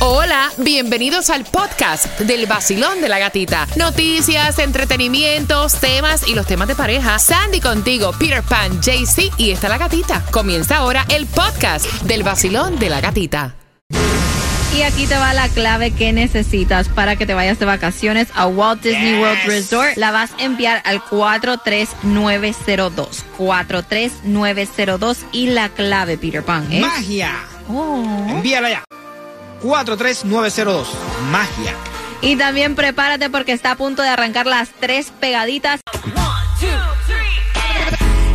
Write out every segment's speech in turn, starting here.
Hola, bienvenidos al podcast del vacilón de la gatita. Noticias, entretenimientos, temas y los temas de pareja. Sandy contigo, Peter Pan, JC y está la gatita. Comienza ahora el podcast del vacilón de la gatita. Y aquí te va la clave que necesitas para que te vayas de vacaciones a Walt Disney World Resort. La vas a enviar al 43902. 43902 y la clave, Peter Pan, es... Magia. Oh. Envíala ya. 43902. Magia. Y también prepárate porque está a punto de arrancar las tres pegaditas.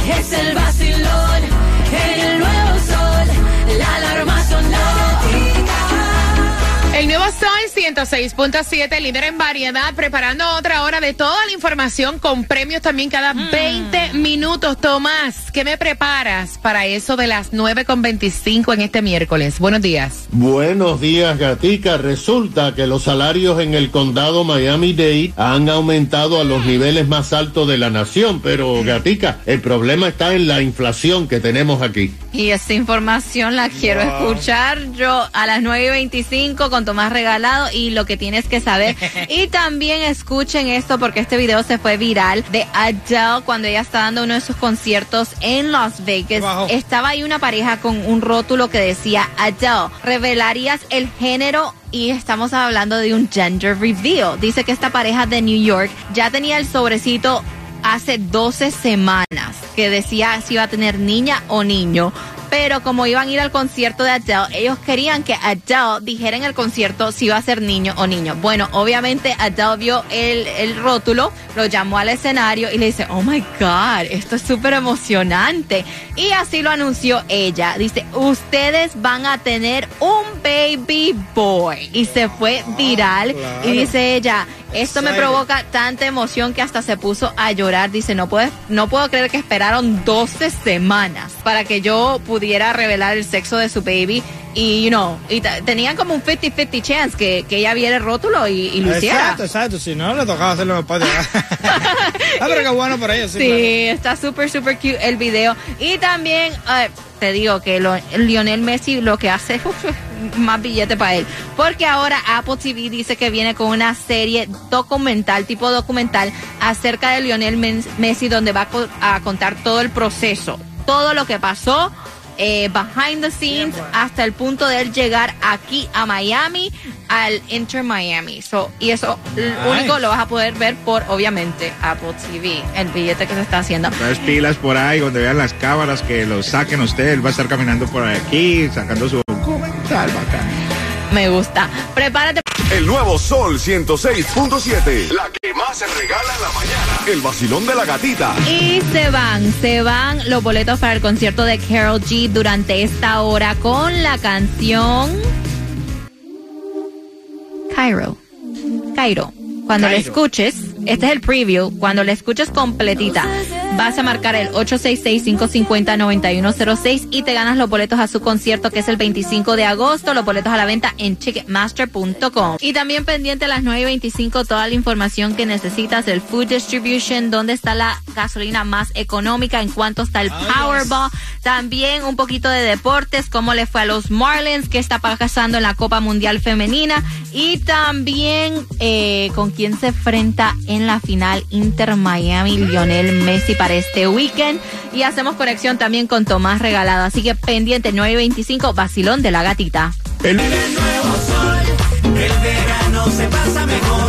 Es el vacilón 106.7, líder en variedad, preparando otra hora de toda la información con premios también cada 20 minutos. Tomás, ¿qué me preparas para eso de las 9.25 en este miércoles? Buenos días. Buenos días, Gatica. Resulta que los salarios en el condado Miami-Dade han aumentado a los niveles más altos de la nación, pero Gatica, el problema está en la inflación que tenemos aquí. Y esta información la quiero escuchar yo a las 9.25 con Tomás Regalado y lo que tienes que saber. y también escuchen esto porque este video se fue viral de Adele cuando ella está dando uno de sus conciertos en Las Vegas. Wow. Estaba ahí una pareja con un rótulo que decía Adele, ¿revelarías el género y estamos hablando de un gender reveal. Dice que esta pareja de New York ya tenía el sobrecito hace 12 semanas que decía si iba a tener niña o niño. Pero como iban a ir al concierto de Adele, ellos querían que Adele dijera en el concierto si iba a ser niño o niño. Bueno, obviamente Adele vio el, el rótulo, lo llamó al escenario y le dice, oh my God, esto es súper emocionante. Y así lo anunció ella. Dice, ustedes van a tener un baby boy. Y se fue viral. Y dice ella, esto me provoca tanta emoción que hasta se puso a llorar. Dice, no puedo, no puedo creer que esperaron 12 semanas para que yo pudiera revelar el sexo de su baby. Y, you know, y tenían como un 50-50 chance que, que ella viera el rótulo y, y lo hiciera. Exacto, exacto. Si no, le tocaba hacerlo en el patio. ah, pero qué bueno por ellos. Sí, Sí, claro. está súper, súper cute el video. Y también, eh, te digo que lo- Lionel Messi lo que hace más billete para él. Porque ahora Apple TV dice que viene con una serie documental, tipo documental, acerca de Lionel Messi, donde va a, co- a contar todo el proceso, todo lo que pasó. eh, behind the scenes hasta el punto de él llegar aquí a Miami al Inter Miami so, y eso lo Nice. único lo vas a poder ver por obviamente Apple TV el billete que se está haciendo Entonces pilas por ahí, donde vean las cámaras, que lo saquen usted, él va a estar caminando por aquí, sacando su me gusta. Prepárate. El nuevo Sol 106.7. La que más se regala en la mañana. El vacilón de la gatita. y se van se van los boletos para el concierto de Carol G durante esta hora con la canción Cairo. Cairo. Cuando la escuches este es el preview cuando la escuches completita vas a marcar el 866-550-9106 y te ganas los boletos a su concierto que es el 25 de agosto. Los boletos a la venta en ticketmaster.com. Y también pendiente a las 9.25 toda la información que necesitas del Food Distribution, dónde está la gasolina más económica, en cuánto está el Powerball. También un poquito de deportes, cómo le fue a los Marlins, qué está pasando en la Copa Mundial Femenina. Y también eh, con quién se enfrenta en la final Inter Miami Lionel Messi para este weekend. Y hacemos conexión también con Tomás Regalado. Así que pendiente 925, vacilón de la gatita. El verano se pasa mejor.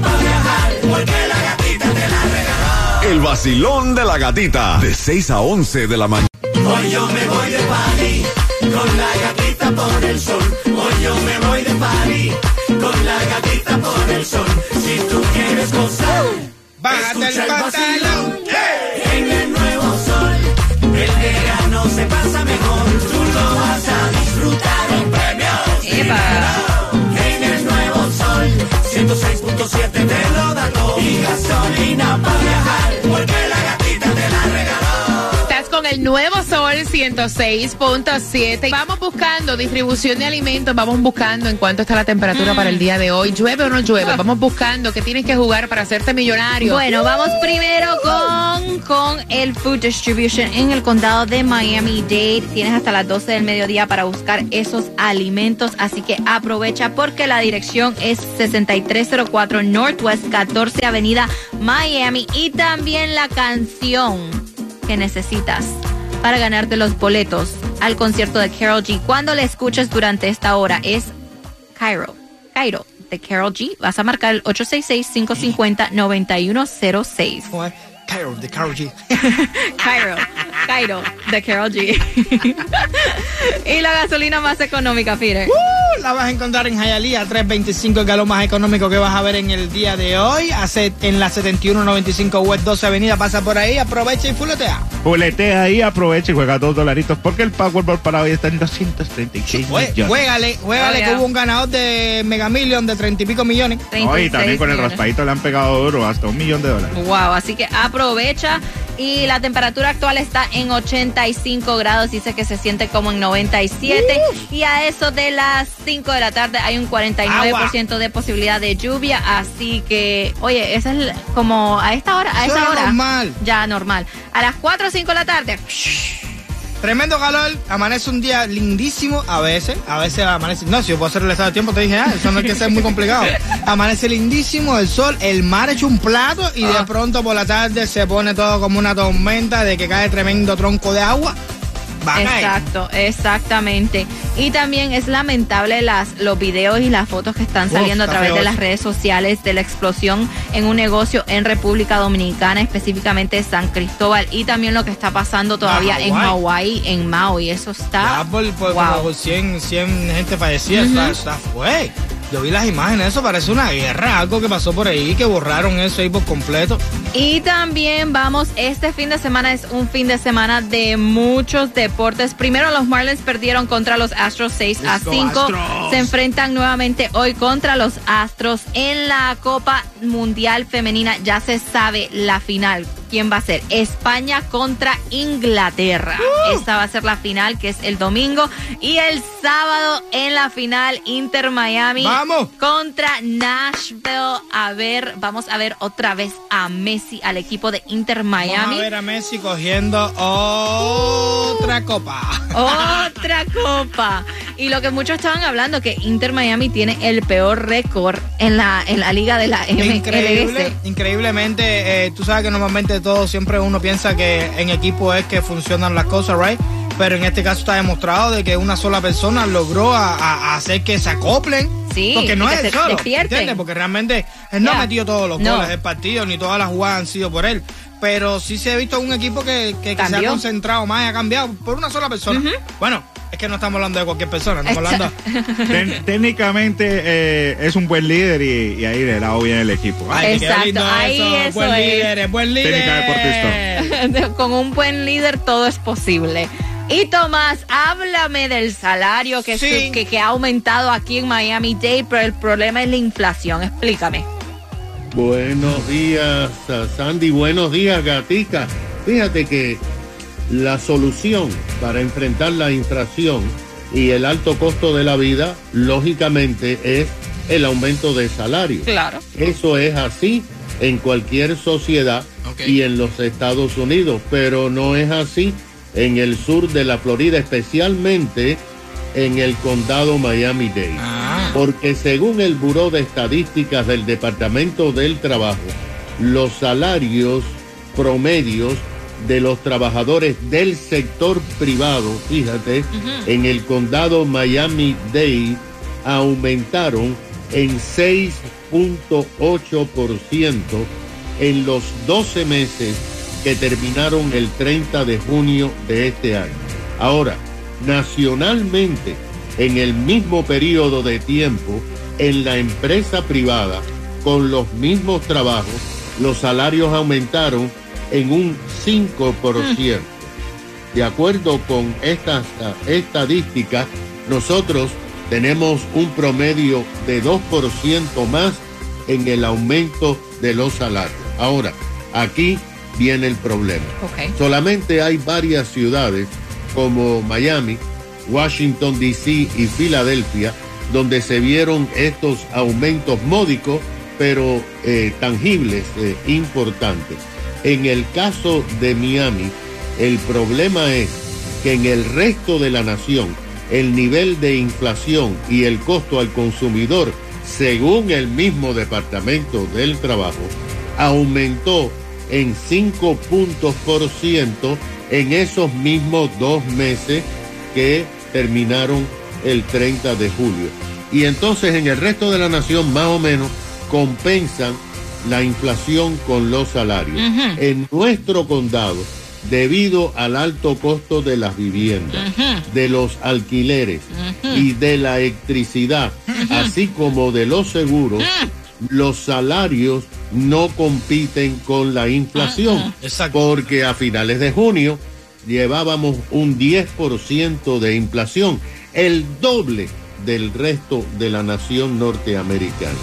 Para viajar, porque la gatita te la regaló. El vacilón de la gatita. De 6 a 11 de la mañana. Hoy yo me voy de party con la gatita por el sol. Hoy yo me voy de party con la gatita por el sol. Si tú quieres gozar, Bájate el pantalón. vacilón. En el nuevo sol, el verano se pasa mejor. Tú lo vas a disfrutar con premios. 106.7 te lo da todo. Y gasolina para viajar, porque la gatita con el nuevo Sol 106.7. Vamos buscando distribución de alimentos, vamos buscando en cuánto está la temperatura para el día de hoy. ¿Llueve o no llueve? Vamos buscando qué tienes que jugar para hacerte millonario. Bueno, vamos primero con, con el Food Distribution en el condado de Miami-Dade. Tienes hasta las 12 del mediodía para buscar esos alimentos, así que aprovecha porque la dirección es 6304 Northwest 14 Avenida Miami y también la canción que necesitas para ganarte los boletos al concierto de Carol G. Cuando la escuches durante esta hora es Cairo. Cairo de Carol G. Vas a marcar el 866-550-9106. Carol, de Carol G. Cairo. Cairo de Carol G. y la gasolina más económica, Peter. Uh, la vas a encontrar en Hialeah, 325 el galón más económico que vas a ver en el día de hoy. Hace en la 7195 West 12 Avenida, pasa por ahí, aprovecha y fuletea. Fuletea ahí, aprovecha y juega dos dolaritos porque el Powerball para hoy está en 236 Jue- millones. Juégale, juégale Oh, que hubo un ganador de Mega Million de 30 y pico millones. Hoy también con el 36 millones. raspadito le han pegado duro hasta un millón de dólares. Wow, así que aprovecha. Y la temperatura actual está en 85 grados, dice que se siente como en 97. Y a eso de las 5 de la tarde hay un 49% de posibilidad de lluvia. Así que, oye, esa es el- como a esta hora, a era hora. normal. Ya, normal. A las 4 o 5 de la tarde. Tremendo calor, amanece un día lindísimo a veces, a veces amanece, no, si yo puedo hacer el estado de tiempo, te dije, ah, eso no hay que ser muy complicado. Amanece lindísimo, el sol, el mar hecho un plato y de pronto por la tarde se pone todo como una tormenta de que cae tremendo tronco de agua. Exacto, exactamente. Y también es lamentable las, los videos y las fotos que están Uf, saliendo a través de las redes sociales de la explosión en un negocio en República Dominicana, específicamente San Cristóbal, y también lo que está pasando todavía en Hawái. En Maui. Eso está. Ya por, por, wow. como por 100, 100 gente fallecida, está, está fue. Yo vi las imágenes, eso parece una guerra, algo que pasó por ahí, que borraron eso ahí por completo. Y también vamos, este fin de semana es un fin de semana de muchos deportes. Primero los Marlins perdieron contra los Astros 6 a Let's go, 5. Astros. Se enfrentan nuevamente hoy contra los Astros en la Copa Mundial Femenina. Ya se sabe la final. ¿Quién va a ser? España contra Inglaterra. Uh. Esta va a ser la final, que es el domingo. Y el sábado en la final, Inter Miami ¡Vamos! contra Nashville. A ver, vamos a ver otra vez a Messi, al equipo de Inter Vamos a Miami. ver a Messi cogiendo otra copa. Otra copa. Y lo que muchos estaban hablando, que Inter Miami tiene el peor récord en la, en la liga de la Increíble, MLS. increíblemente, eh, tú sabes que normalmente todo, siempre uno piensa que en equipo es que funcionan las cosas, right? Pero en este caso está demostrado de que una sola persona logró a, hacer que se acoplen. Sí, porque no es se él solo. ¿entiendes? Porque realmente él no ha metido todos los No. goles del partido, ni todas las jugadas han sido por él. Pero sí se ha visto un equipo que, que- que se ha concentrado más y ha cambiado por una sola persona. Bueno, es que no estamos hablando de cualquier persona, estamos Echa- hablando... Ten- técnicamente eh, es un buen líder y, y ahí le da bien el equipo. ¿ah? Ay, Exacto, lindo ahí eso, eso buen es. líder, es buen líder. Con un buen líder todo es posible. Y Tomás, háblame del salario que, Sí. su- que, que ha aumentado aquí en Miami Dade, pero el problema es la inflación. Explícame. Buenos días, a Sandy. Buenos días, Gatica. Fíjate que la solución para enfrentar la inflación y el alto costo de la vida, lógicamente, es el aumento de salario. Claro. Eso es así en cualquier sociedad y en los Estados Unidos, pero no es así en el sur de la Florida, especialmente en el condado Miami-Dade. Ah. Porque según el Buró de Estadísticas del Departamento del Trabajo, los salarios promedios de los trabajadores del sector privado, fíjate, en el condado Miami-Dade aumentaron en 6.8% en los 12 meses que terminaron el 30 de junio de este año. Ahora, nacionalmente, en el mismo periodo de tiempo, en la empresa privada, con los mismos trabajos, los salarios aumentaron en un 5%. De acuerdo con estas estadísticas, nosotros tenemos un promedio de 2% más en el aumento de los salarios. Ahora, aquí viene el problema. Solamente hay varias ciudades como Miami, Washington, D.C. y Filadelfia donde se vieron estos aumentos módicos, pero eh, tangibles, eh, importantes. En el caso de Miami, el problema es que en el resto de la nación, el nivel de inflación y el costo al consumidor, según el mismo Departamento del Trabajo, aumentó en 5 puntos por ciento en esos mismos dos meses que terminaron el 30 de julio. Y entonces en el resto de la nación más o menos compensan la inflación con los salarios. En nuestro condado, debido al alto costo de las viviendas, de los alquileres y de la electricidad, así como de los seguros, los salarios no compiten con la inflación. Exacto. Porque a finales de junio llevábamos un 10% de inflación, el doble del resto de la nación norteamericana.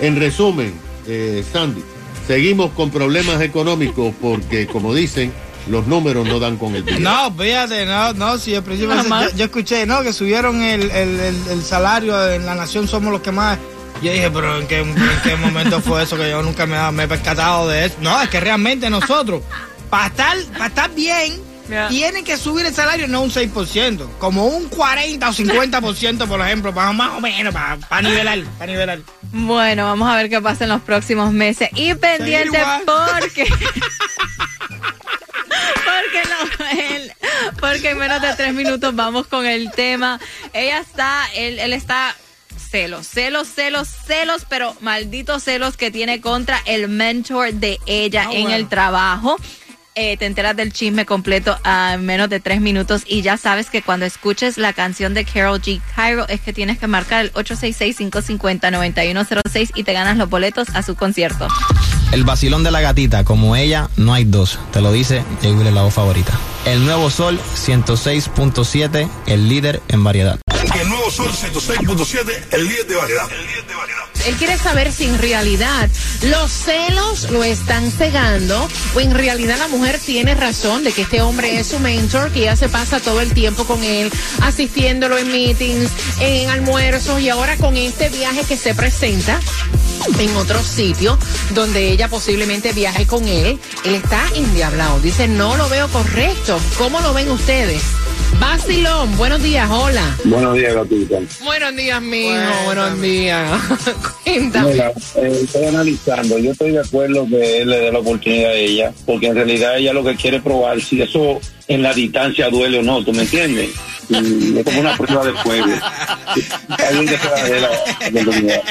En resumen, eh, Sandy, seguimos con problemas económicos porque, como dicen, los números no dan con el billete. No, fíjate, no, no, si al principio yo, yo escuché, no, que subieron el, el, el- el salario en la nación, somos los que más. Yo dije, pero ¿en qué, en qué momento fue eso que yo nunca me, me he percatado de eso? No, es que realmente nosotros, para estar, para estar bien, Ya. tienen que subir el salario no un 6%, como un 40 o 50%, por ejemplo, para más o menos, para, para nivelar, para nivelar. Bueno, vamos a ver qué pasa en los próximos meses. Y pendiente porque. Porque no, él- porque en menos de tres minutos vamos con el tema. Ella está, él, él está celos, celos, celos, celos, pero malditos celos que tiene contra el mentor de ella Ah, en bueno. el trabajo. Eh, te enteras del chisme completo a menos de tres minutos y ya sabes que cuando escuches la canción de Carol G. Cairo es que tienes que marcar el 866-550-9106 y te ganas los boletos a su concierto. El vacilón de la gatita, como ella, no hay dos. Te lo dice Jay Wheeler, la voz favorita. El nuevo Sol 106.7, el líder en variedad. El nuevo Sol 106.7, el líder de variedad. El líder de variedad. Él quiere saber si en realidad los celos lo están cegando o en realidad la mujer tiene razón de que este hombre es su mentor, que ella se pasa todo el tiempo con él, asistiéndolo en meetings, en almuerzos y ahora con este viaje que se presenta en otro sitio donde ella posiblemente viaje con él, él está endiablado. Dice, no lo veo correcto. ¿Cómo lo ven ustedes? Basilón, buenos días, hola. Buenos días, gatita. Buenos días, mijo, buenos días. Cuéntame. Mira, eh, estoy analizando. Yo estoy de acuerdo que él le dé la oportunidad a ella, porque en realidad ella lo que quiere probar si eso en la distancia duele o no, ¿tú me entiendes? Y es como una prueba de fuego. Bien que se la dé la oportunidad.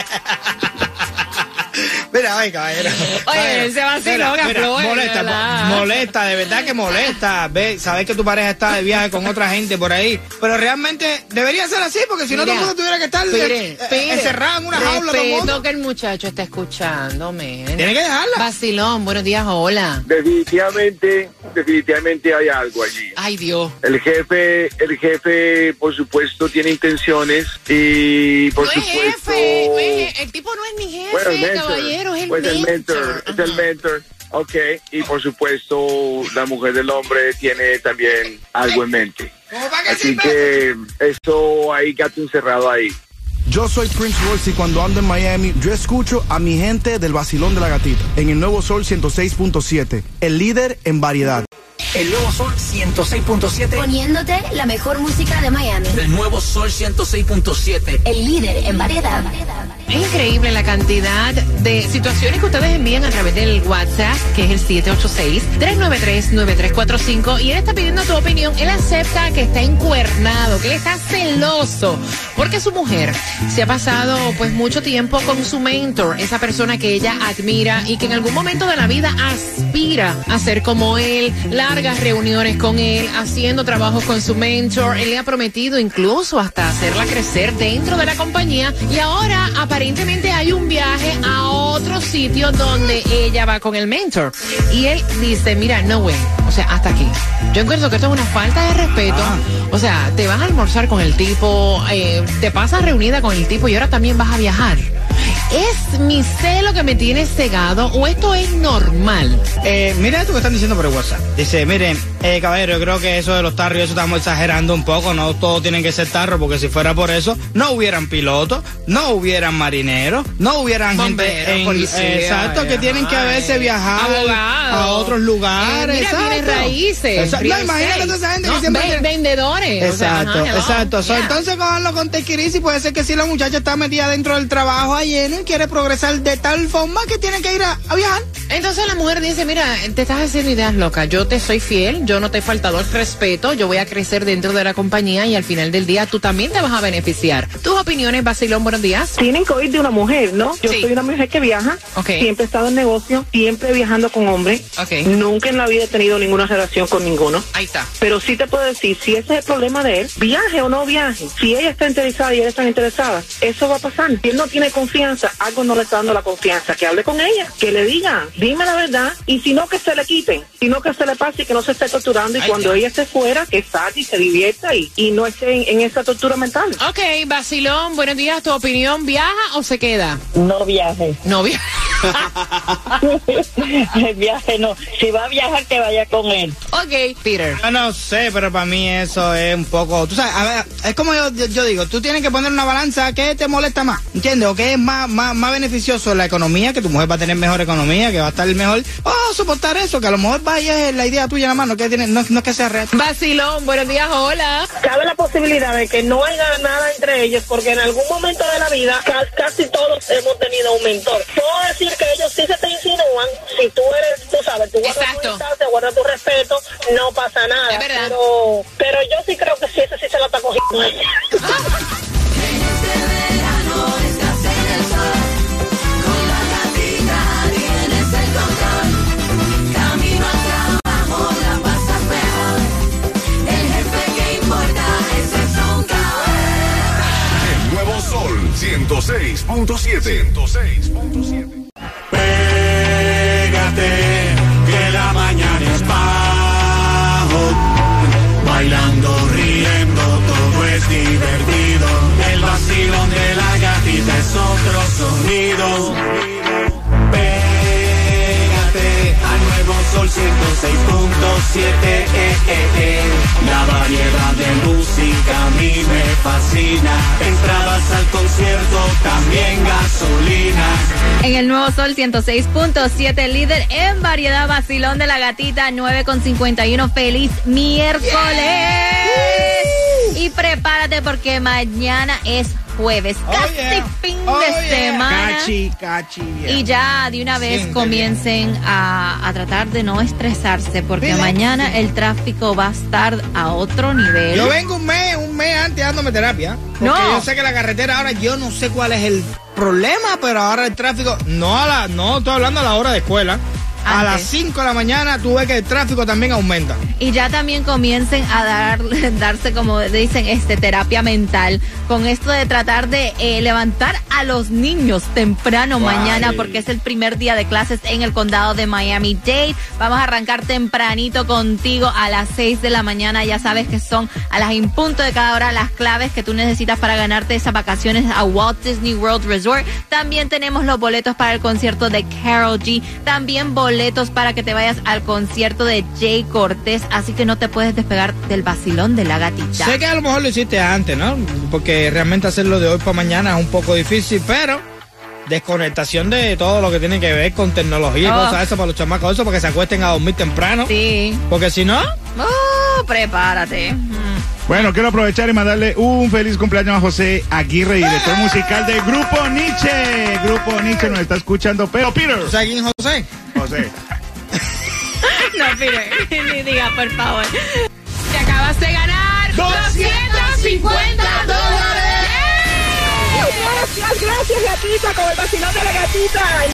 Mira, ay, caballero. Oye, ese vacilón, Mira, mira, Flor, molesta, molesta, de verdad que molesta. Ve, sabes que tu pareja está de viaje con otra gente por ahí. Pero realmente debería ser así, porque si no todo el mundo tuviera que estar Pire, eh, pire. encerrado en una jaula todo el mundo. Respeto que el muchacho está escuchando, men. Tiene que dejarla. Vacilón, buenos días, hola. Definitivamente, definitivamente hay algo allí. Ay, Dios. El jefe, el jefe, por supuesto, tiene intenciones y por no es supuesto. jefe, no es je- el tipo no es ni jefe, Bueno, el mentor. caballero, es el Pues mentor. el mentor, es el mentor. Ok, y por supuesto la mujer del hombre tiene también algo en mente. ¿Cómo para que Así que eso ahí gato encerrado ahí. Yo soy Prince Royce y cuando ando en Miami, yo escucho a mi gente del vacilón de la gatita en el nuevo Sol 106.7, el líder en variedad. El nuevo Sol 106.7. Poniéndote la mejor música de Miami. El nuevo Sol 106.7. El líder en variedad. Es increíble la cantidad de situaciones que ustedes envían a través del WhatsApp, que es el 786-393-9345. Y él está pidiendo tu opinión. Él acepta que está encuernado, que él está celoso, porque su mujer se ha pasado pues mucho tiempo con su mentor, esa persona que ella admira y que en algún momento de la vida aspira a ser como él, largas reuniones con él, haciendo trabajos con su mentor. Él le ha prometido incluso hasta hacerla crecer dentro de la compañía y ahora aparentemente hay un viaje a otro sitio donde ella va con el mentor. Y él dice, mira, no way, o sea, hasta aquí. Yo encuentro que esto es una falta de respeto. O sea, te vas a almorzar con el tipo, eh, te pasas reunida con el tipo y ahora también vas a viajar. ¿Es mi celo que me tiene cegado o esto es normal? Eh, mira esto que están diciendo por el WhatsApp. Dice, miren, eh, caballero, yo creo que eso de los tarros, eso estamos exagerando un poco. No todos tienen que ser tarros, porque si fuera por eso, no hubieran pilotos, no hubieran marineros, no hubieran Bomberos, gente en- policía, exacto, que tienen que a veces viajar a otros lugares. Eh, mira, raíces. Exacto. No, imagínate toda esa gente No, que siempre ve- tiene- vendedores. o sea, Exacto, ajá, exacto. So, Yeah. entonces cojanlo con tequirisi, puede ser que si la muchacha está metida dentro del trabajo a lleno y quiere progresar de tal forma que tiene que ir a, a viajar. Entonces la mujer dice, mira, te estás haciendo ideas locas, yo te soy fiel, yo no te he faltado el respeto, yo voy a crecer dentro de la compañía y al final del día tú también te vas a beneficiar. Tus opiniones, Basilón, buenos días. Tienen que oír de una mujer, ¿no? Yo Sí. soy una mujer que viaja, Ok. siempre he estado en negocio, siempre viajando con hombres, Ok. nunca en la vida he tenido ninguna relación con ninguno. Ahí está. Pero sí te puedo decir, si ese es el problema de él, viaje o no viaje, si ella está interesada y él está interesada, eso va a pasar. Si él no tiene confianza, algo no le está dando la confianza, que hable con ella, que le diga, dime la verdad, y si no que se le quiten, si no que se le pase y que no se esté torturando, y cuando ella esté fuera, que salte y se divierta y, y no esté en, en esa tortura mental. Ok, Basilón, buenos días, ¿tu opinión viaja o se queda? No viaje. No viaja. El viaje no. Si va a viajar, que vaya con él. ok, Peter. Yo no sé, pero para mí eso es un poco. Tú sabes, a ver, es como yo, yo, yo digo, tú tienes que poner una balanza que te molesta más, ¿entiendes? O que es más, más, más beneficioso la economía, que tu mujer va a tener mejor economía, que va a estar mejor. Oh, soportar eso, que a lo mejor vaya es la idea tuya nada más, no, que tiene, no, no es que sea real. Basilón, buenos días, hola. Cabe la posibilidad de que no haya nada entre ellos, porque en algún momento de la vida ca- casi todos hemos tenido un mentor. Puedo decir que ellos sí se te insinúan, si tú eres, tú sabes, tú guardas tu distancia, guardas tu respeto, no pasa nada. Es verdad. Pero, pero yo sí creo que sí, ese sí se lo está cogiendo 106.7. 106.7. Eh, eh, eh. La variedad de música a mí me fascina. Entradas al concierto, también gasolina. En el nuevo Sol 106.7, líder en variedad vacilón de la gatita, 9.51. ¡Feliz miércoles! Y prepárate porque mañana es jueves, casi yeah. fin Oh, de yeah. semana. Cachi, cachi. bien. Y ya de una vez Siente comiencen a, a tratar de no estresarse porque mañana el tráfico va a estar a otro nivel. Yo vengo un mes, un mes antes dándome terapia. Porque No. yo sé que la carretera ahora, yo no sé cuál es el problema, pero ahora el tráfico, no a la, no estoy hablando a la hora de escuela. A Antes. las 5 de la mañana tú ves que el tráfico también aumenta. Y ya también comiencen a dar, darse, como dicen, este terapia mental con esto de tratar de eh, levantar a los niños temprano Guay. mañana porque es el primer día de clases en el condado de Miami-Dade. Vamos a arrancar tempranito contigo a las 6 de la mañana. Ya sabes que son a las en punto de cada hora las claves que tú necesitas para ganarte esas vacaciones a Walt Disney World Resort. También tenemos los boletos para el concierto de Carol G. También boletos para que te vayas al concierto de Jay Cortés. Así que no te puedes despegar del vacilón de la gatita. Sé que a lo mejor lo hiciste antes, ¿no? Porque realmente hacerlo de hoy para mañana es un poco difícil, pero desconectación de todo lo que tiene que ver con tecnología y Oh. cosas eso para los chamacos, eso para que se acuesten a dormir temprano. Sí. Porque si no, Oh, prepárate. Bueno, quiero aprovechar y mandarle un feliz cumpleaños a José Aguirre, director musical del Grupo Nietzsche. Grupo Nietzsche nos está escuchando, pero Peter. ¿sabes quién José? José. No, Peter, ni diga, por favor. Te acabas de ganar 250 dólares. Gracias, gracias, gatita, con el vacilón de la gatita.